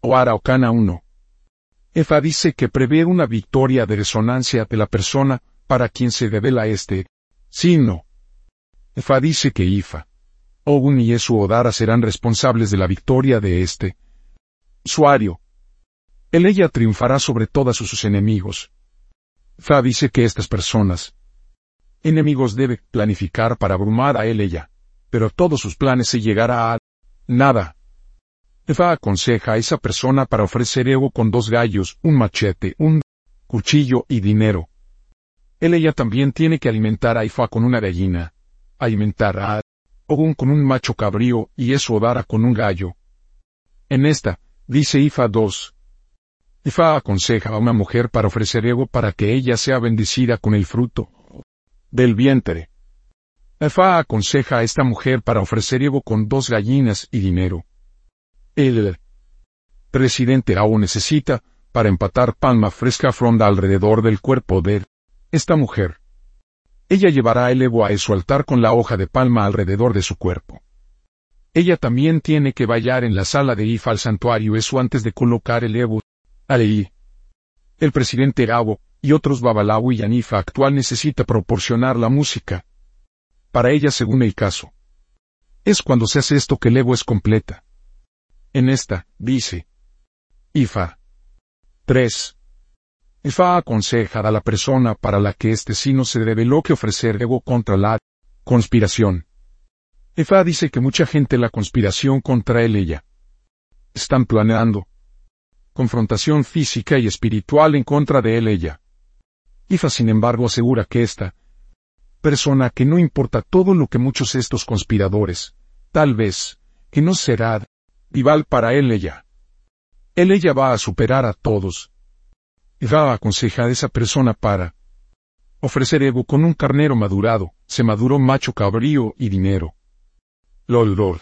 o Araucana 1. Efa dice que prevé una victoria de resonancia de la persona para quien se revela este signo. Efa dice que Ifa, Ogun y Esu Odara serán responsables de la victoria de este usuario. El ella triunfará sobre todas sus enemigos. Fa dice que estas personas, enemigos debe planificar para abrumar a él ella, pero todos sus planes se llegará a nada. Fa aconseja a esa persona para ofrecer ego con dos gallos, un machete, un cuchillo y dinero. Él ella también tiene que alimentar a Ifa con una gallina, alimentar a Ogun con un macho cabrío y eso Odara con un gallo. En esta, dice Ifa 2. Ifa aconseja a una mujer para ofrecer ego para que ella sea bendecida con el fruto del vientre. Ifa aconseja a esta mujer para ofrecer ego con dos gallinas y dinero. El presidente aún necesita, para empatar palma fresca fronda alrededor del cuerpo de esta mujer. Ella llevará el Evo a su altar con la hoja de palma alrededor de su cuerpo. Ella también tiene que bailar en la sala de Ifa al santuario eso antes de colocar el Evo. Aleí. El presidente Erabo, y otros Babalawu y Yanifa actual necesita proporcionar la música. Para ella según el caso. Es cuando se hace esto que el Evo es completa. En esta, dice. Ifa. 3. Ifa aconseja a la persona para la que este sino se reveló que ofrecer ego contra la conspiración. Ifa dice que mucha gente la conspiración contra él ella. Están planeando confrontación física y espiritual en contra de él ella. Ifa sin embargo asegura que esta persona que no importa todo lo que muchos estos conspiradores, tal vez, que no será rival para él ella. Él ella va a superar a todos, y va a esa persona para ofrecer ego con un carnero madurado, se maduró macho cabrío y dinero. Lol lol.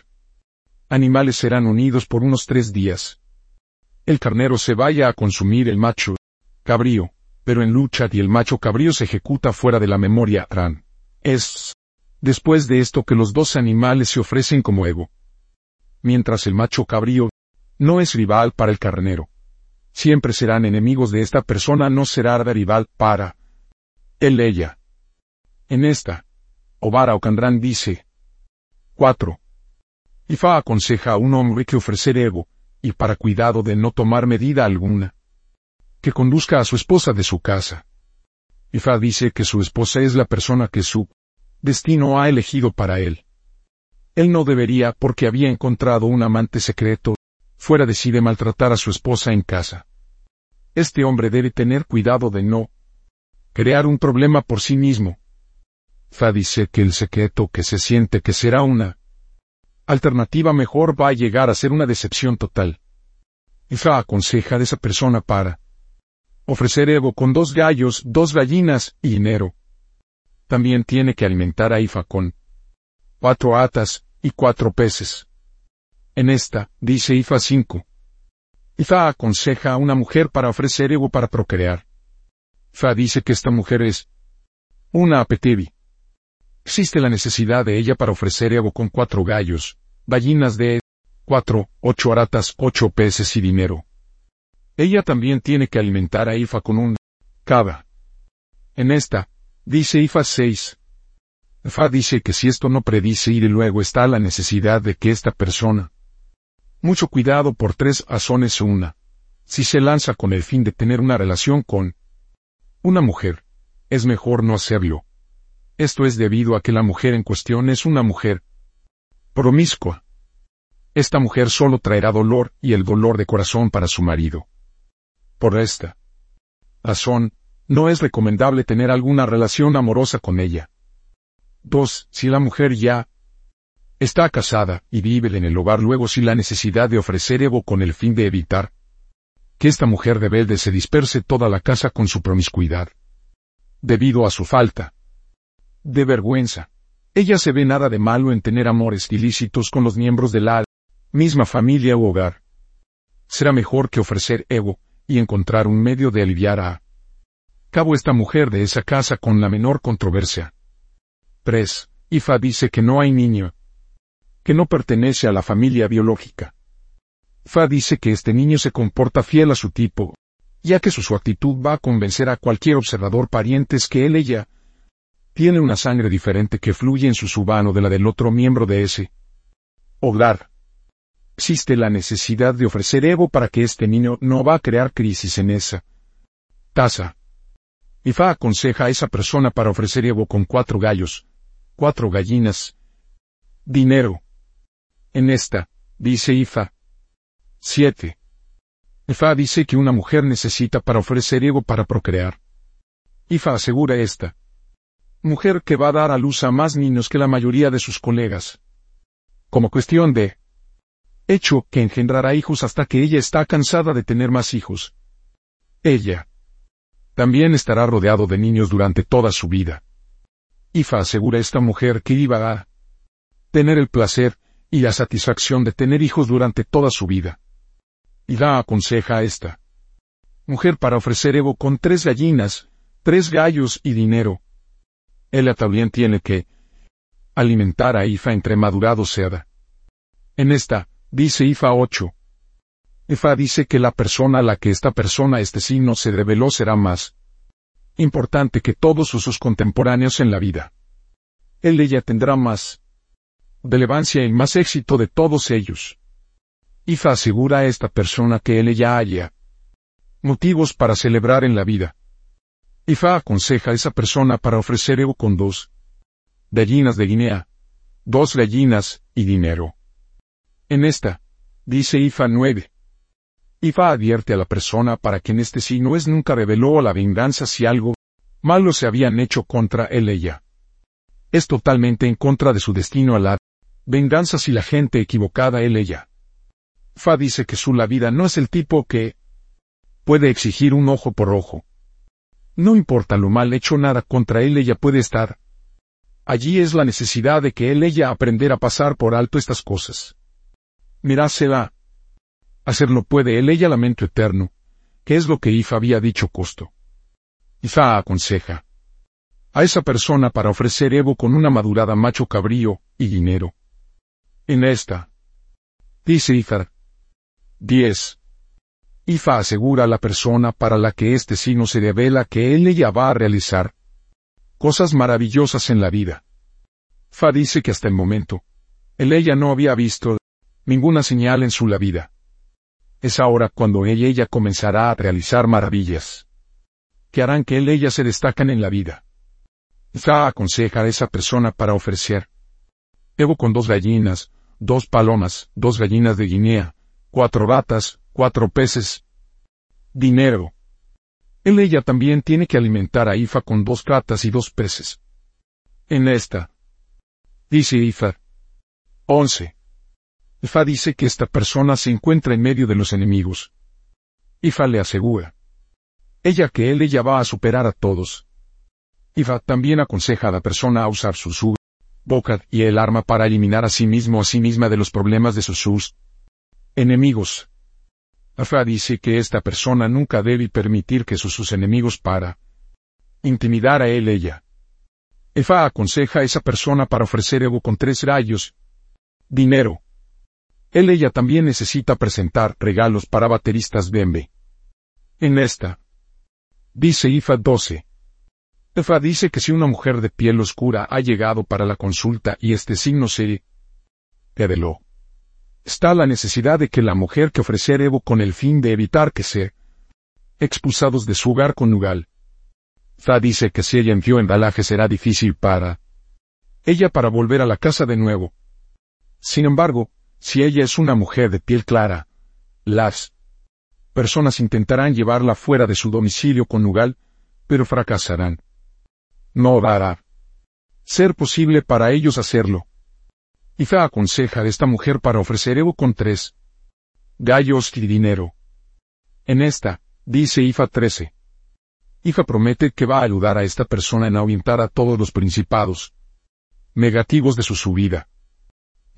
Animales serán unidos por unos tres días. El carnero se vaya a consumir el macho cabrío, pero en lucha y el macho cabrío se ejecuta fuera de la memoria Ran. Es después de esto que los dos animales se ofrecen como ego. Mientras el macho cabrío no es rival para el carnero siempre serán enemigos de esta persona, no será rival para él ella. En esta, Obara Ocandrán dice 4. Ifa aconseja a un hombre que ofrecer ego, y para cuidado de no tomar medida alguna, que conduzca a su esposa de su casa. Ifa dice que su esposa es la persona que su destino ha elegido para él. Él no debería porque había encontrado un amante secreto, fuera de sí de maltratar a su esposa en casa. Este hombre debe tener cuidado de no crear un problema por sí mismo. Fa dice que el secreto que se siente que será una alternativa mejor va a llegar a ser una decepción total. Fa aconseja a esa persona para ofrecer Evo con dos gallos, dos gallinas y dinero. También tiene que alimentar a Ifa con cuatro atas y cuatro peces. En esta, dice Ifa 5. Ifa aconseja a una mujer para ofrecer ego para procrear. Fa dice que esta mujer es una apetivi. Existe la necesidad de ella para ofrecer ego con cuatro gallos, gallinas de cuatro, ocho aratas, ocho peces y dinero. Ella también tiene que alimentar a Ifa con un cava. En esta, dice Ifa 6. Fa dice que si esto no predice ir y luego está la necesidad de que esta persona mucho cuidado por tres razones una. Si se lanza con el fin de tener una relación con una mujer, es mejor no hacerlo. Esto es debido a que la mujer en cuestión es una mujer promiscua. Esta mujer solo traerá dolor y el dolor de corazón para su marido. Por esta razón, no es recomendable tener alguna relación amorosa con ella. 2. Si la mujer ya Está casada y vive en el hogar luego sin la necesidad de ofrecer Evo con el fin de evitar que esta mujer rebelde se disperse toda la casa con su promiscuidad. Debido a su falta de vergüenza, ella se ve nada de malo en tener amores ilícitos con los miembros de la misma familia u hogar. Será mejor que ofrecer Evo y encontrar un medio de aliviar a cabo esta mujer de esa casa con la menor controversia. 3. Ifa dice que no hay niño, que no pertenece a la familia biológica. Fa dice que este niño se comporta fiel a su tipo, ya que su, actitud va a convencer a cualquier observador parientes que él ella tiene una sangre diferente que fluye en su subano de la del otro miembro de ese hogar. Existe la necesidad de ofrecer Evo para que este niño no va a crear crisis en esa taza. Ifa aconseja a esa persona para ofrecer Evo con cuatro gallos, cuatro gallinas, dinero. En esta, dice Ifa. 7. Ifa dice que una mujer necesita para ofrecer Evo para procrear. Ifa asegura esta. Mujer que va a dar a luz a más niños que la mayoría de sus colegas. Como cuestión de hecho que engendrará hijos hasta que ella está cansada de tener más hijos. Ella también estará rodeado de niños durante toda su vida. Ifa asegura a esta mujer que iba a tener el placer y la satisfacción de tener hijos durante toda su vida. Y da aconseja a esta mujer para ofrecer Evo con tres gallinas, tres gallos y dinero. Ella también tiene que alimentar a Ifa entre madurado seda. En esta, dice Ifa 8. Ifa dice que la persona a la que esta persona este signo se reveló será más importante que todos sus contemporáneos en la vida. Él ella tendrá más relevancia y más éxito de todos ellos. Ifa asegura a esta persona que él ella haya motivos para celebrar en la vida. Ifa aconseja a esa persona para ofrecer Evo con dos gallinas de Guinea, dos gallinas y dinero. En esta, dice Ifa 9. Ifa advierte a la persona para quien este signo es nunca reveló la venganza si algo malo se habían hecho contra él ella. Es totalmente en contra de su destino a la venganza si la gente equivocada él ella. Fa dice que su la vida no es el tipo que puede exigir un ojo por ojo. No importa lo mal hecho nada contra él ella puede estar. Allí es la necesidad de que él ella aprender a pasar por alto estas cosas. Mirásela. Hacerlo puede él ella lamento eterno, que es lo que Ifa había dicho costo. Ifa aconseja a esa persona para ofrecer Evo con una madurada macho cabrío y dinero. En esta. Dice Ifa. 10. Ifa asegura a la persona para la que este signo se revela que él ella va a realizar cosas maravillosas en la vida. Fa dice que hasta el momento, él ella no había visto ninguna señal en su la vida. Es ahora cuando ella ella comenzará a realizar maravillas que harán que él ella se destacan en la vida. Fa aconseja a esa persona para ofrecer Evo con dos gallinas, dos palomas, dos gallinas de Guinea, cuatro ratas, cuatro peces. Dinero. Él ella también tiene que alimentar a Ifa con dos ratas y dos peces. En esta. Dice Ifa. 11. Ifa dice que esta persona se encuentra en medio de los enemigos. Ifa le asegura. Ella que él ella va a superar a todos. Ifa también aconseja a la persona a usar su su, boca y el arma para eliminar a sí mismo a sí misma de los problemas de sus sus enemigos. Afa dice que esta persona nunca debe permitir que sus, sus enemigos para intimidar a él ella. Efa aconseja a esa persona para ofrecer Evo con tres rayos. Dinero. Él ella también necesita presentar regalos para bateristas Bembe. En esta. Dice Ifa 12. Efa dice que si una mujer de piel oscura ha llegado para la consulta y este signo se reveló está la necesidad de que la mujer que ofrecer Evo con el fin de evitar que se expulsados de su hogar conyugal. Fa dice que si ella envió embalaje será difícil para ella para volver a la casa de nuevo. Sin embargo, si ella es una mujer de piel clara, las personas intentarán llevarla fuera de su domicilio conyugal, pero fracasarán. No a ser posible para ellos hacerlo. Ifa aconseja a esta mujer para ofrecer Evo con tres gallos y dinero. En esta, dice Ifa 13. Ifa promete que va a ayudar a esta persona en ahuyentar a todos los principados negativos de su subida.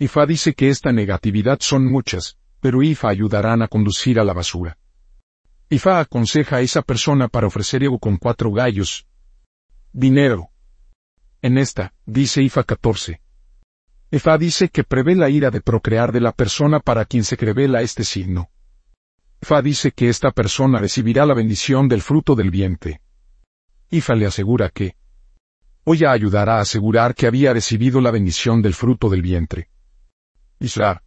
Ifa dice que esta negatividad son muchas, pero Ifa ayudarán a conducir a la basura. Ifa aconseja a esa persona para ofrecer Evo con cuatro gallos. Dinero. En esta, dice Ifa 14. Efa dice que prevé la ira de procrear de la persona para quien se revela este signo. Fa dice que esta persona recibirá la bendición del fruto del vientre. Ifa le asegura que Oya ayudará a asegurar que había recibido la bendición del fruto del vientre. Isra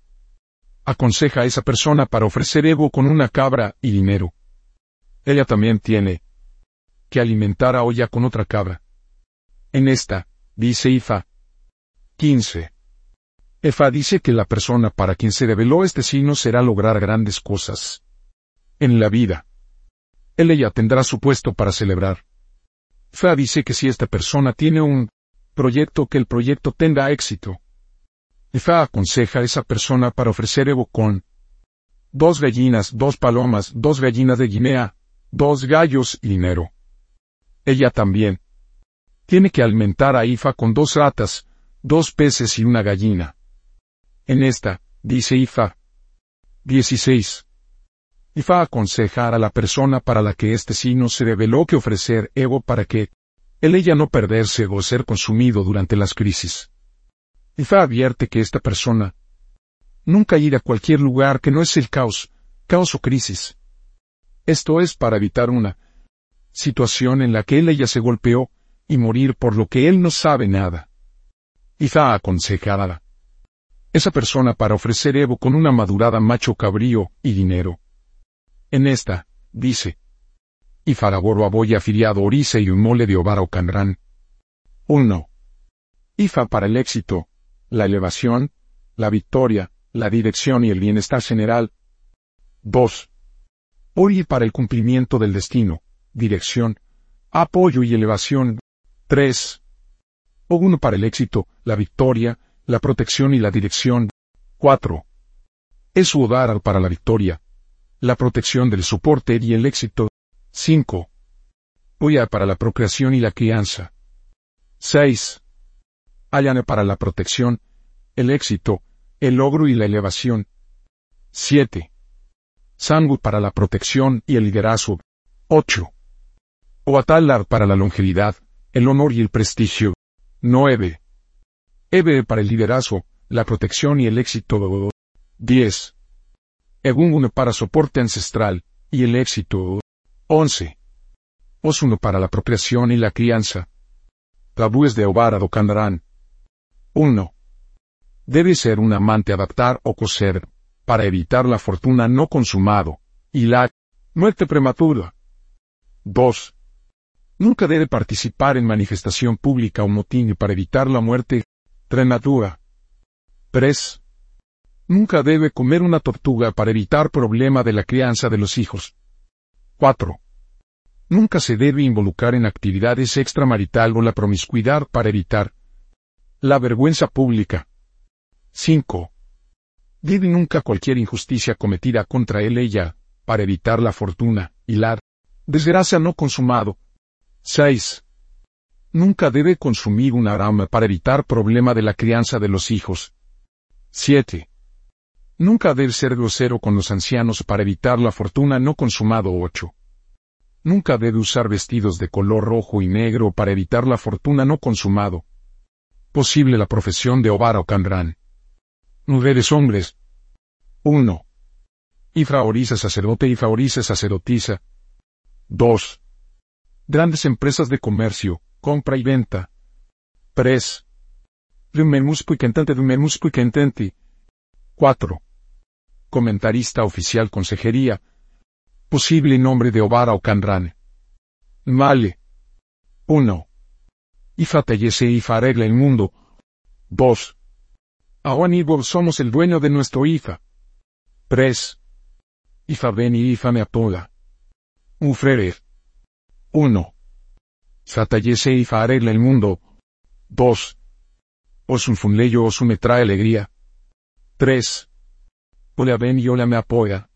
aconseja a esa persona para ofrecer ego con una cabra y dinero. Ella también tiene que alimentar a Oya con otra cabra. En esta, dice Ifa. 15. Efa dice que la persona para quien se reveló este signo será lograr grandes cosas. En la vida. Él ella tendrá su puesto para celebrar. Fa dice que si esta persona tiene un proyecto que el proyecto tenga éxito. Fa aconseja a esa persona para ofrecer Evo con dos gallinas, dos palomas, dos gallinas de Guinea, dos gallos y dinero. Ella también tiene que alimentar a Ifa con dos ratas, dos peces y una gallina. En esta, dice Ifa. 16. Ifa aconsejar a la persona para la que este signo se reveló que ofrecer ego para que el ella no perderse o ser consumido durante las crisis. Ifa advierte que esta persona nunca ir a cualquier lugar que no es el caos, caos o crisis. Esto es para evitar una situación en la que él ella se golpeó y morir por lo que él no sabe nada. Ifa aconsejará esa persona para ofrecer Evo con una madurada macho cabrío y dinero. En esta, dice, y Faraboro aboya afiliado Orice y un mole de Obara o Canrán. 1. IFA para el éxito, la elevación, la victoria, la dirección y el bienestar general. 2. Ori para el cumplimiento del destino, dirección, apoyo y elevación. 3. O 1 para el éxito, la victoria, la protección y la dirección. 4. Es para la victoria, la protección del soporte y el éxito. 5. Oya para la procreación y la crianza. 6. Ayane para la protección, el éxito, el logro y la elevación. 7. Sangu para la protección y el liderazgo. 8. Oatalar para la longevidad, el honor y el prestigio. 9. Ebe para el liderazgo, la protección y el éxito. 10. Egun para soporte ancestral, y el éxito. 11. Osuno para la procreación y la crianza. Tabúes de Obara do Candarán. 1. Debe ser un amante adaptar o coser, para evitar la fortuna no consumado, y la muerte prematura. 2. Nunca debe participar en manifestación pública o motín para evitar la muerte Trematura. 3. Nunca debe comer una tortuga para evitar problema de la crianza de los hijos. 4. Nunca se debe involucrar en actividades extramarital o la promiscuidad para evitar la vergüenza pública. 5. Debe nunca cualquier injusticia cometida contra él ella, para evitar la fortuna, y la desgracia no consumado. 6. Nunca debe consumir una rama para evitar problema de la crianza de los hijos. 7. Nunca debe ser grosero con los ancianos para evitar la fortuna no consumado 8. Nunca debe usar vestidos de color rojo y negro para evitar la fortuna no consumado. Posible la profesión de Ovar o Candrán. Mujeres hombres. 1. Ifraoriza sacerdote y Ifraoriza sacerdotisa. 2. Grandes empresas de comercio, compra y venta. 3. Dumemuspo y cantante Dumemuspo y cantante. 4. Comentarista oficial consejería. Posible nombre de Obara o Canrane. Male. 1. Ifa tallese Ifa arregla el mundo. 2. Awan y somos el dueño de nuestro Ifa. 3. Ifa ven y Ifa me apoya. Ufrerer. 1. Satayese y arregla el mundo. 2. Osun funleyo osu me trae alegría. 3. Hola ven y hola me apoya.